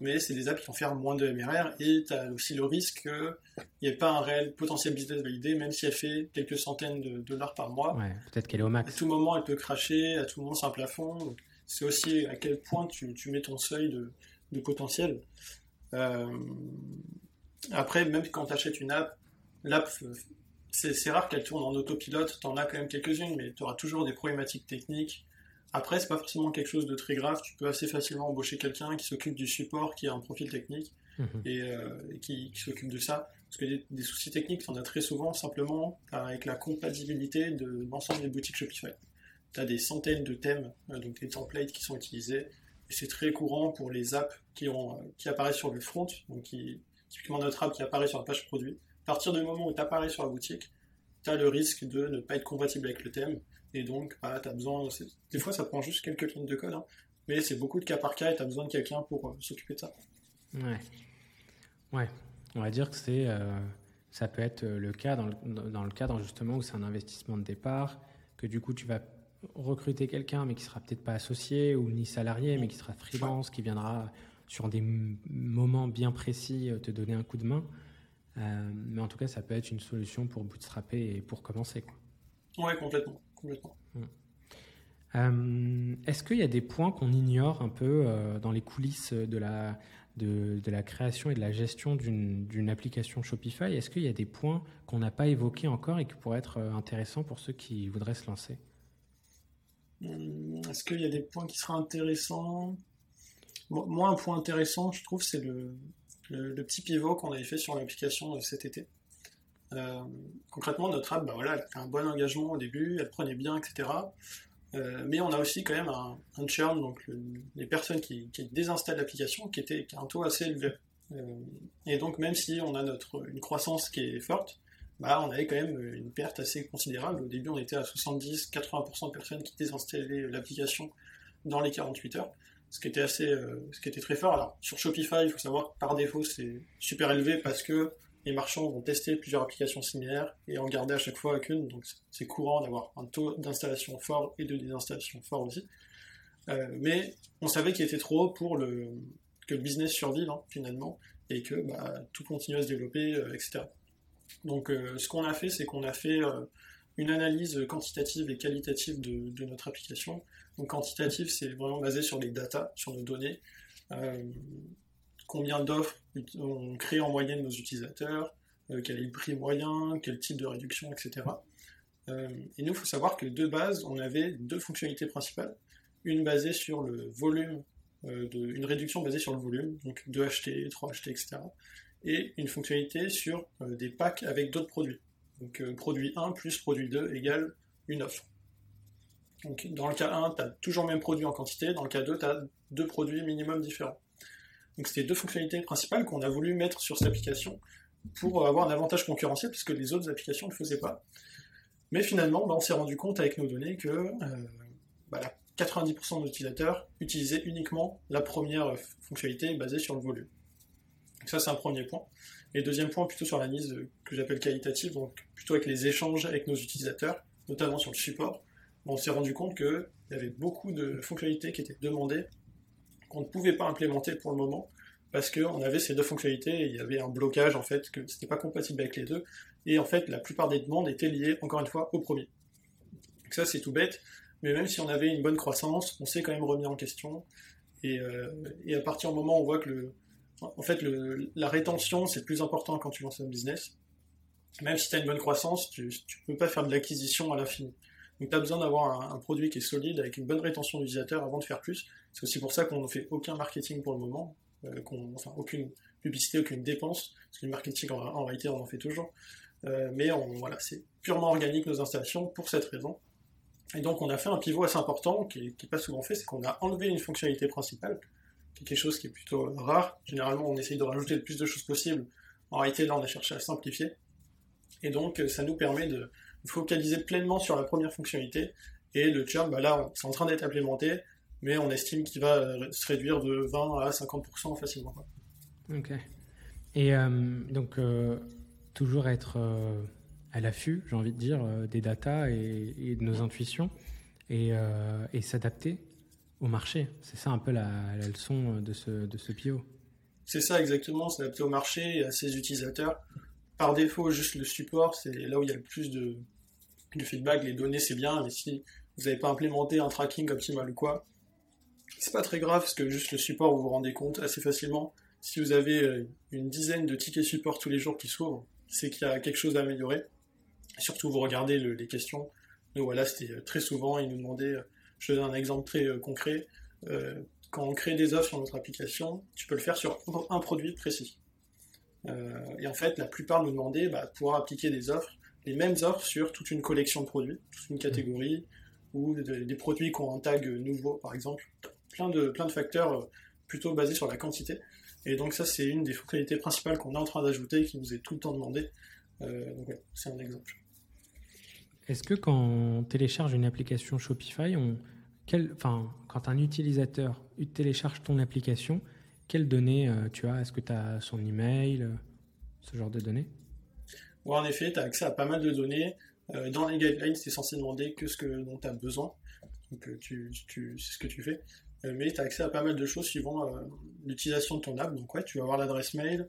Mais c'est des apps qui vont faire moins de MRR. Et tu as aussi le risque qu'il n'y ait pas un réel potentiel business validé, même si elle fait quelques centaines de dollars par mois. Ouais, peut-être qu'elle est au max. À tout moment, elle peut cracher. À tout moment, c'est un plafond. C'est aussi à quel point tu, mets ton seuil de, potentiel. Euh, après, même quand tu achètes une app, l'app, c'est rare qu'elle tourne en autopilote. Tu en as quand même quelques-unes, mais tu auras toujours des problématiques techniques après, c'est pas forcément quelque chose de très grave. Tu peux assez facilement embaucher quelqu'un qui s'occupe du support, qui a un profil technique mhm. et, euh, qui, s'occupe de ça. Parce que des, soucis techniques, tu en as très souvent simplement avec la compatibilité de l'ensemble des boutiques Shopify. Tu as des centaines de thèmes, euh, donc des templates qui sont utilisés. Et c'est très courant pour les apps qui, ont, euh, qui apparaissent sur le front, donc qui, typiquement notre app qui apparaît sur la page produit. À partir du moment où tu apparais sur la boutique, tu as le risque de ne pas être compatible avec le thème et donc, bah, tu as besoin. Des fois, ça prend juste quelques lignes de code, hein. mais c'est beaucoup de cas par cas et tu as besoin de quelqu'un pour euh, s'occuper de ça. Ouais. Ouais. On va dire que c'est. Euh, ça peut être euh, le cas dans le, dans le cadre justement où c'est un investissement de départ, que du coup tu vas recruter quelqu'un mais qui sera peut-être pas associé ou ni salarié mais qui sera freelance, qui viendra sur des moments bien précis te donner un coup de main. mais en tout cas, ça peut être une solution pour bootstrapper et pour commencer. Quoi. Ouais, complètement. Mm. Euh, est-ce qu'il y a des points qu'on ignore un peu euh, dans les coulisses de la, de, la création et de la gestion d'une application Shopify? Est-ce qu'il y a des points qu'on n'a pas évoqués encore et qui pourraient être euh, intéressants pour ceux qui voudraient se lancer? Est-ce qu'il y a des points qui seraient intéressants? Moi, un point intéressant, je trouve, c'est le, le, petit pivot qu'on avait fait sur l'application cet été. Euh, concrètement, notre app, bah voilà, elle a un bon engagement au début, elle prenait bien, etc. Euh, mais on a aussi quand même un, churn, donc les personnes qui, désinstallent l'application, qui était qui a un taux assez élevé. Euh, et donc même si on a notre une croissance qui est forte, bah, on avait quand même une perte assez considérable. Au début, on était à 70-80% de personnes qui désinstallaient l'application dans les 48 heures, ce qui était assez, ce qui était très fort. Alors sur Shopify, il faut savoir que par défaut c'est super élevé parce que les marchands vont tester plusieurs applications similaires et en garder à chaque fois qu'une. Donc c'est courant d'avoir un taux d'installation fort et de désinstallation fort aussi. Euh, mais on savait qu'il était trop haut pour que le business survive hein, finalement et que bah, tout continue à se développer, euh, etc. Donc euh, ce qu'on a fait, c'est qu'on a fait une analyse quantitative et qualitative de, de notre application. Donc quantitative, c'est vraiment basé sur les data, sur nos données combien d'offres on crée en moyenne nos utilisateurs, euh, quel est le prix moyen, quel type de réduction, etc. Euh, et nous, il faut savoir que de base, on avait deux fonctionnalités principales. Une basée sur le volume, euh, une réduction basée sur le volume, donc 2 achetés, 3 achetés, etc. Et une fonctionnalité sur des packs avec d'autres produits. Donc produit 1 plus produit 2 égale une offre. Donc dans le cas 1, tu as toujours le même produit en quantité, dans le cas 2, tu as deux produits minimum différents. Donc c'était deux fonctionnalités principales qu'on a voulu mettre sur cette application pour avoir un avantage concurrentiel puisque les autres applications ne le faisaient pas. Mais finalement, bah, on s'est rendu compte avec nos données que 90% euh, bah, de utilisateurs utilisaient uniquement la première fonctionnalité basée sur le volume. Donc ça, c'est un premier point. Et deuxième point, plutôt sur l'analyse que j'appelle qualitative, donc plutôt avec les échanges avec nos utilisateurs, notamment sur le support, on s'est rendu compte qu'il y avait beaucoup de fonctionnalités qui étaient demandées qu'on ne pouvait pas implémenter pour le moment parce qu'on avait ces deux fonctionnalités et il y avait un blocage en fait que c'était pas compatible avec les deux et en fait la plupart des demandes étaient liées encore une fois au premier. Donc ça c'est tout bête, mais même si on avait une bonne croissance, on s'est quand même remis en question et, euh, à partir du moment où on voit que le, en fait la rétention c'est plus important quand tu lances un business. Même si tu as une bonne croissance, tu ne peux pas faire de l'acquisition à l'infini. Donc tu as besoin d'avoir un, produit qui est solide avec une bonne rétention d'utilisateurs avant de faire plus. C'est aussi pour ça qu'on ne fait aucun marketing pour le moment, euh, enfin aucune publicité, aucune dépense, parce que le marketing en, réalité on en fait toujours. Euh, mais voilà, c'est purement organique nos installations pour cette raison. Et donc on a fait un pivot assez important qui n'est pas souvent fait, c'est qu'on a enlevé une fonctionnalité principale, qui est quelque chose qui est plutôt rare. Généralement on essaye de rajouter le plus de choses possible. En réalité là on a cherché à simplifier. Et donc ça nous permet de, focaliser pleinement sur la première fonctionnalité. Et le churn, bah là, c'est en train d'être implémenté, mais on estime qu'il va euh, se réduire de 20 à 50% facilement. Ok. Et euh, donc, euh, toujours être à l'affût, j'ai envie de dire, des datas et, de nos intuitions et, et s'adapter. au marché. C'est ça un peu la, leçon de ce, de ce PO. C'est ça exactement, c'est adapté au marché et à ses utilisateurs. Par défaut, juste le support, c'est là où il y a le plus de, de feedback. Les données, c'est bien, mais si vous n'avez pas implémenté un tracking optimal ou quoi, c'est pas très grave parce que juste le support, vous vous rendez compte assez facilement. Si vous avez euh, une dizaine de tickets support tous les jours qui s'ouvrent, c'est qu'il y a quelque chose à améliorer. surtout, vous regardez les questions. Donc voilà, c'était euh, très souvent, ils nous demandaient, euh, je donne un exemple très concret, quand on crée des offres sur notre application, tu peux le faire sur un produit précis. et en fait, la plupart nous demandaient bah, de pouvoir appliquer des offres, les mêmes offres sur toute une collection de produits, toute une catégorie, ou des produits qui ont un tag nouveau, par exemple plein de, plein de facteurs euh, plutôt basés sur la quantité. Et donc ça, c'est une des fonctionnalités principales qu'on est en train d'ajouter et qui nous est tout le temps demandé. Euh, donc c'est un exemple. Est-ce que quand on télécharge une application Shopify, on, quel, enfin, quand un utilisateur télécharge ton application, quelles données euh, tu as? Est-ce que tu as son email, ce genre de données? En effet, tu as accès à pas mal de données. dans les guidelines, c'est censé demander que ce que, dont tu as besoin. Donc tu, tu, c'est ce que tu fais. Euh, mais tu as accès à pas mal de choses suivant euh, l'utilisation de ton app. Donc ouais, tu vas avoir l'adresse mail,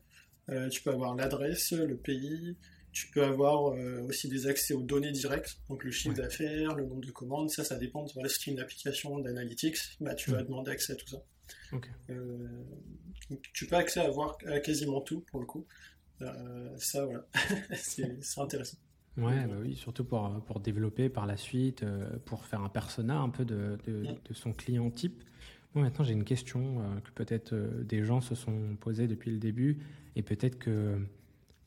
euh, tu peux avoir l'adresse, le pays, tu peux avoir aussi des accès aux données directes, donc le chiffre d'affaires, le nombre de commandes, ça, ça dépend. Voilà, si tu une application d'analytics, bah, tu vas demander accès à tout ça. tu peux accès à voir à quasiment tout pour le coup. ça, voilà, (laughs) c'est intéressant. Ouais, bah oui, surtout pour, pour développer par la suite, pour faire un persona un peu de, de, de son client type. Moi, maintenant, j'ai une question euh, que peut-être euh, des gens se sont posées depuis le début et peut-être que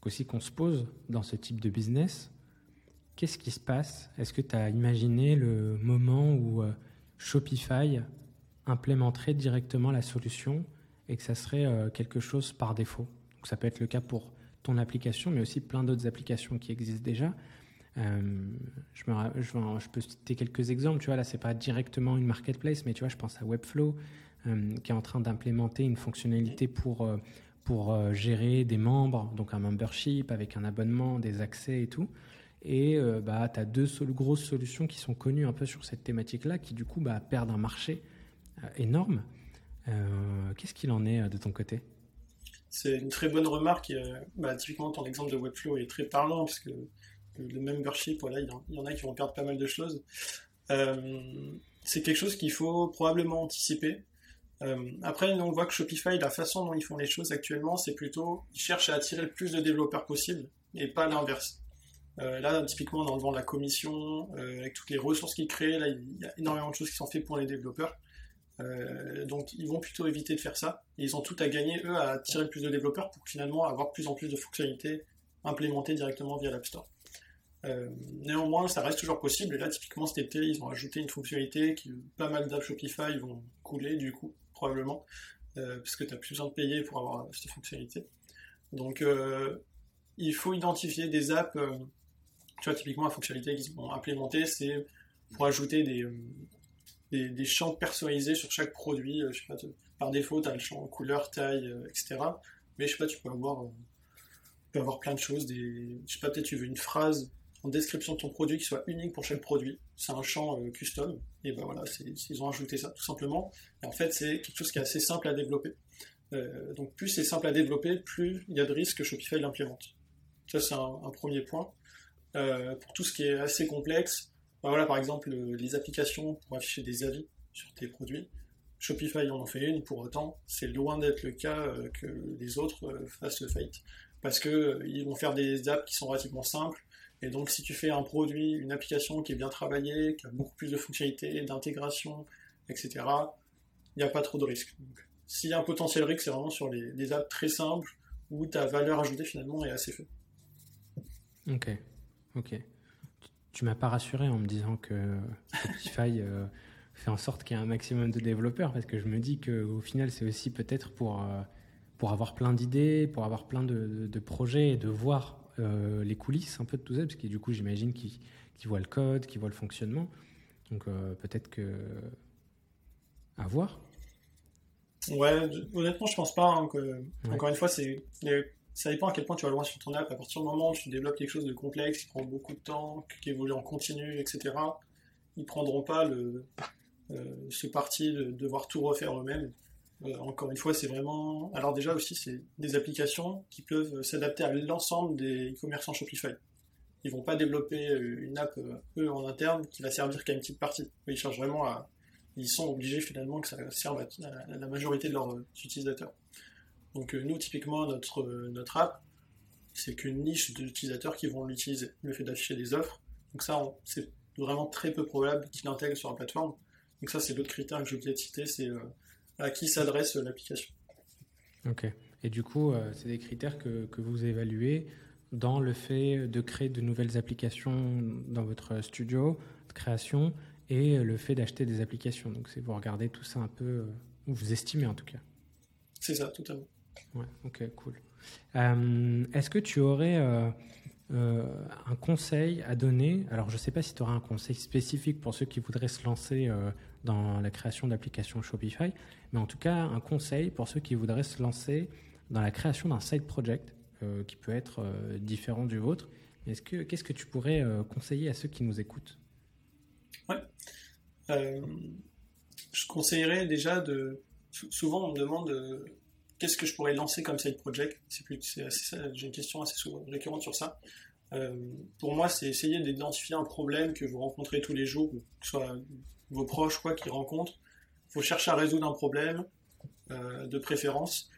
qu'aussi qu'on se pose dans ce type de business. Qu'est-ce qui se passe? Est-ce que tu as imaginé le moment où euh, Shopify implémenterait directement la solution et que ça serait quelque chose par défaut? Donc, Ça peut être le cas pour ton application, mais aussi plein d'autres applications qui existent déjà. Euh, je, peux citer quelques exemples. Tu vois, là, c'est pas directement une marketplace, mais tu vois, je pense à Webflow euh, qui est en train d'implémenter une fonctionnalité pour, euh, pour gérer des membres, donc un membership avec un abonnement, des accès et tout. Et bah, tu as deux grosses solutions qui sont connues un peu sur cette thématique-là, qui du coup bah, perdent un marché énorme. Qu'est-ce qu'il en est de ton côté? C'est une très bonne remarque. Bah, typiquement, ton exemple de Webflow est très parlant, parce que le membership, voilà, il y, en a qui vont perdre pas mal de choses. Euh, c'est quelque chose qu'il faut probablement anticiper. Euh, après, on voit que Shopify, la façon dont ils font les choses actuellement, c'est plutôt, ils cherchent à attirer le plus de développeurs possible, et pas l'inverse. Euh, là, typiquement, en enlevant la commission, avec toutes les ressources qu'ils créent, là, il y a énormément de choses qui sont faites pour les développeurs. donc, ils vont plutôt éviter de faire ça. ils ont tout à gagner, eux, à attirer plus de développeurs pour finalement avoir plus en plus de fonctionnalités implémentées directement via l'App Store. Euh, néanmoins, ça reste toujours possible. Et là, typiquement, cet été, ils ont ajouté une fonctionnalité qui pas mal d'apps Shopify vont couler, du coup, probablement, euh, parce que tu n'as plus besoin de payer pour avoir cette fonctionnalité. Donc, euh, il faut identifier des apps. tu vois, typiquement, la fonctionnalité qu'ils ont implémentée, c'est pour ajouter des, champs personnalisés sur chaque produit. par défaut, tu as le champ couleur, taille, etc. Mais je sais pas, tu peux avoir, tu peux avoir plein de choses. Je sais pas, peut-être tu veux une phrase en description de ton produit qui soit unique pour chaque produit. C'est un champ euh, custom. Et ben voilà, ils ont ajouté ça tout simplement. Et en fait, c'est quelque chose qui est assez simple à développer. Euh, donc plus c'est simple à développer, plus il y a de risques que Shopify l'implémente. Ça, c'est un, premier point. Euh, pour tout ce qui est assez complexe, ben voilà, par exemple, les applications pour afficher des avis sur tes produits. Shopify en en fait une, pour autant, c'est loin d'être le cas que les autres fassent le fight. Parce qu'ils vont faire des apps qui sont relativement simples, et donc, si tu fais un produit, une application qui est bien travaillée, qui a beaucoup plus de fonctionnalités, d'intégration, etc., il n'y a pas trop de risques. S'il y a un potentiel risque, c'est vraiment sur les, apps très simples où ta valeur ajoutée finalement est assez faible. Ok, ok. Tu m'as pas rassuré en me disant que Spotify euh, fait en sorte qu'il y ait un maximum de développeurs parce que je me dis qu'au final, c'est aussi peut-être pour, euh, pour avoir plein d'idées, pour avoir plein de projets et de voir euh, les coulisses un peu de tout ça, parce que du coup, j'imagine qu'ils voient le code, qu'ils voient le fonctionnement. Donc euh, peut-être que. À voir. Ouais, honnêtement, je pense pas. Hein, que... Encore une fois, c'est ça dépend à quel point tu vas loin sur ton app. À partir du moment où tu développes quelque chose de complexe, qui prend beaucoup de temps, qui évolue en continu, etc., ils prendront pas le, ce parti de devoir tout refaire eux-mêmes. Encore une fois, c'est vraiment. Alors, déjà aussi, c'est des applications qui peuvent s'adapter à l'ensemble des commerçants Shopify. Ils vont pas développer une app, eux, en interne, qui va servir qu'à une petite partie. Ils cherchent vraiment à. Ils sont obligés finalement que ça serve à la majorité de leurs utilisateurs. Donc, nous, typiquement, notre, notre app, c'est qu'une niche d'utilisateurs qui vont l'utiliser, le fait d'afficher des offres. Donc ça, c'est vraiment très peu probable qu'il intègre sur la plateforme. Donc ça, c'est l'autre critère que je voulais citer, c'est euh, à qui s'adresse l'application. Ok. Et du coup, euh, c'est des critères que, que, vous évaluez dans le fait de créer de nouvelles applications dans votre studio de création et le fait d'acheter des applications. Donc c'est vous regardez tout ça un peu, euh, vous estimez en tout cas. C'est ça, totalement. Ouais, ok, cool. Euh, est-ce que tu aurais euh, euh, un conseil à donner? Alors, je ne sais pas si tu auras un conseil spécifique pour ceux qui voudraient se lancer dans la création d'applications Shopify, mais en tout cas, un conseil pour ceux qui voudraient se lancer dans la création d'un side project qui peut être différent du vôtre. Est-ce que qu'est-ce que tu pourrais conseiller à ceux qui nous écoutent? Ouais. je conseillerais déjà de. Souvent, on me demande qu'est-ce que je pourrais lancer comme side project? C'est j'ai une question assez souvent récurrente sur ça. Euh, pour moi, c'est essayer d'identifier un problème que vous rencontrez tous les jours, que ce soit vos proches quoi qui rencontrent. Il faut chercher à résoudre un problème, euh, de préférence.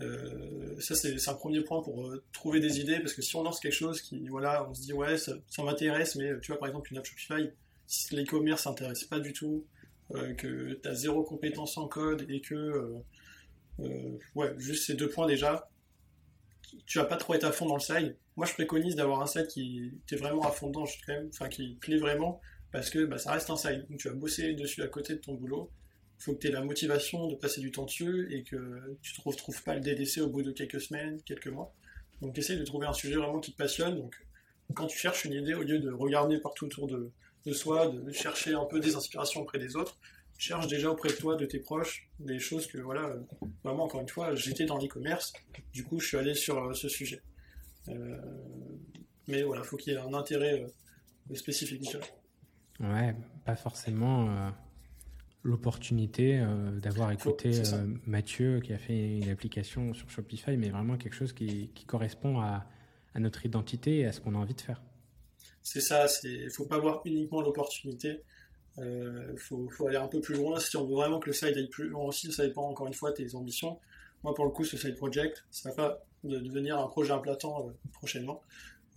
Euh, ça, c'est un premier point pour trouver des idées, parce que si on lance quelque chose qui, voilà, on se dit, ouais, ça, m'intéresse, mais tu vois, par exemple, une app Shopify, si l'e-commerce s'intéresse pas du tout, que tu as zéro compétence en code et que ouais, juste ces deux points déjà. Tu vas pas trop être à fond dans le side. Moi, je préconise d'avoir un side qui est vraiment à fond dedans, quand même, enfin qui plaît vraiment, parce que bah, ça reste un side. Donc, tu vas bosser dessus à côté de ton boulot. Il faut que tu aies la motivation de passer du temps dessus et que tu ne retrouves pas le DDC au bout de quelques semaines, quelques mois. Donc, essaye de trouver un sujet vraiment qui te passionne. Donc, quand tu cherches une idée, au lieu de regarder partout autour de soi, de chercher un peu des inspirations auprès des autres, cherche déjà auprès de toi, de tes proches, des choses que, voilà, euh, vraiment, encore une fois, j'étais dans l'e-commerce, du coup, je suis allé sur euh, ce sujet. Euh, mais voilà, faut qu'il y ait un intérêt spécifique déjà. Ouais, pas forcément l'opportunité d'avoir écouté Mathieu qui a fait une application sur Shopify, mais vraiment quelque chose qui, correspond à, à, notre identité et à ce qu'on a envie de faire. C'est ça, il ne faut pas voir uniquement l'opportunité, il euh, faut, aller un peu plus loin si on veut vraiment que le site aille plus loin aussi. Ça dépend encore une fois de tes ambitions. Moi, pour le coup, ce side project, ça va pas de devenir un projet implantant euh, prochainement.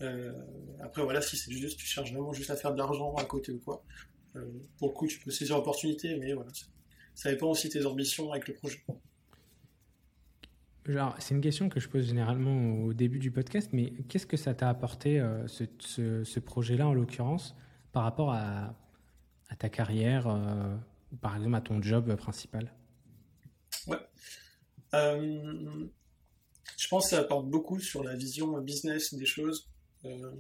Euh, après, voilà, si c'est juste, tu cherches vraiment juste à faire de l'argent à côté ou quoi. pour le coup, tu peux saisir l'opportunité, mais voilà, ça dépend aussi de tes ambitions avec le projet. c'est une question que je pose généralement au début du podcast, mais qu'est-ce que ça t'a apporté, ce projet-là en l'occurrence, par rapport à, à ta carrière euh, par exemple à ton job principal? Ouais. Euh, je pense que ça apporte beaucoup sur la vision business des choses. Euh,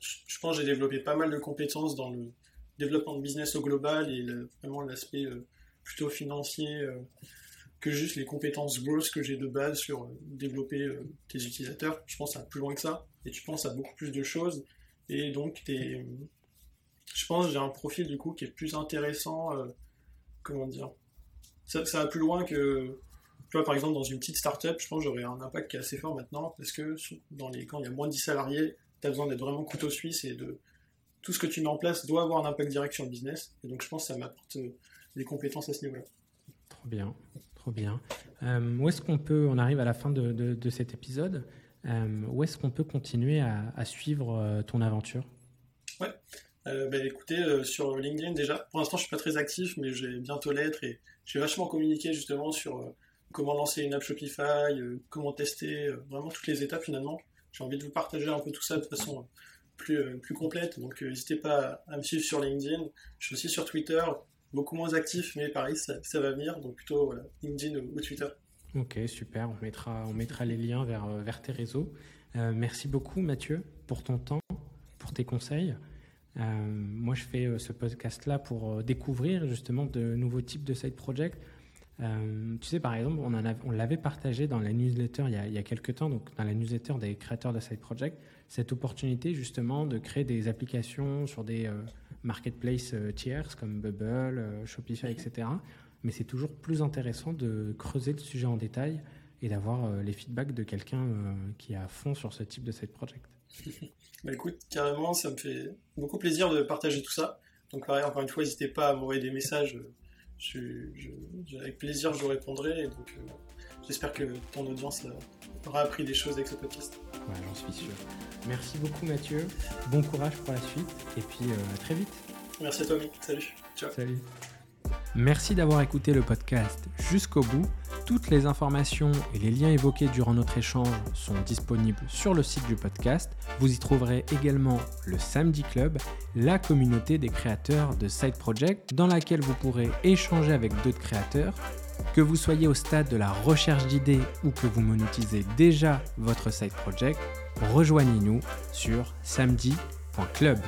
je pense que j'ai développé pas mal de compétences dans le développement de business au global et vraiment l'aspect plutôt financier que juste les compétences growth que j'ai de base sur développer tes utilisateurs. Je pense va plus loin que ça et tu penses à beaucoup plus de choses et donc tes, je pense que j'ai un profil du coup qui est plus intéressant. Euh, comment dire ça, va plus loin que. Tu vois, par exemple, dans une petite startup, je pense que j'aurais un impact qui est assez fort maintenant parce que dans les, quand il y a moins de 10 salariés, tu as besoin d'être vraiment couteau suisse et de. Tout ce que tu mets en place doit avoir un impact direct sur le business. Et donc, je pense que ça m'apporte euh, des compétences à ce niveau-là. Trop bien, trop bien. Euh, où est-ce qu'on peut. On arrive à la fin de, cet épisode. où est-ce qu'on peut continuer à, à suivre ton aventure? Ouais. Euh, bah, écoutez, euh, sur LinkedIn déjà, pour l'instant je suis pas très actif, mais je vais bientôt l'être et j'ai vachement communiqué justement sur euh, comment lancer une app Shopify, comment tester, vraiment toutes les étapes finalement. J'ai envie de vous partager un peu tout ça de façon plus, complète, donc n'hésitez pas à, me suivre sur LinkedIn. Je suis aussi sur Twitter, beaucoup moins actif, mais pareil, ça, va venir, donc plutôt LinkedIn ou, Twitter. Ok, super, on mettra, les liens vers tes réseaux. merci beaucoup Mathieu pour ton temps, pour tes conseils. Euh, moi, je fais euh, ce podcast-là pour euh, découvrir justement de nouveaux types de side projects. tu sais, par exemple, on, on l'avait partagé dans la newsletter il y, a, il y, a, quelques temps, donc dans la newsletter des créateurs de side project, cette opportunité justement de créer des applications sur des marketplace tiers comme Bubble, Shopify, etc. Mais c'est toujours plus intéressant de creuser le sujet en détail et d'avoir les feedbacks de quelqu'un qui est à fond sur ce type de side project. Bah écoute, carrément, ça me fait beaucoup plaisir de partager tout ça. Donc pareil, encore une fois, n'hésitez pas à m'envoyer des messages. Je, avec plaisir, je vous répondrai. Et donc, j'espère que ton audience aura appris des choses avec ce podcast. Ouais, j'en suis sûr. Merci beaucoup Mathieu. Bon courage pour la suite et puis euh, à très vite. Merci à toi, Salut. Ciao. Salut. Merci d'avoir écouté le podcast jusqu'au bout. Toutes les informations et les liens évoqués durant notre échange sont disponibles sur le site du podcast. Vous y trouverez également le Samedi Club, la communauté des créateurs de Side Project, dans laquelle vous pourrez échanger avec d'autres créateurs. Que vous soyez au stade de la recherche d'idées ou que vous monétisez déjà votre Side Project, rejoignez-nous sur samedi.club.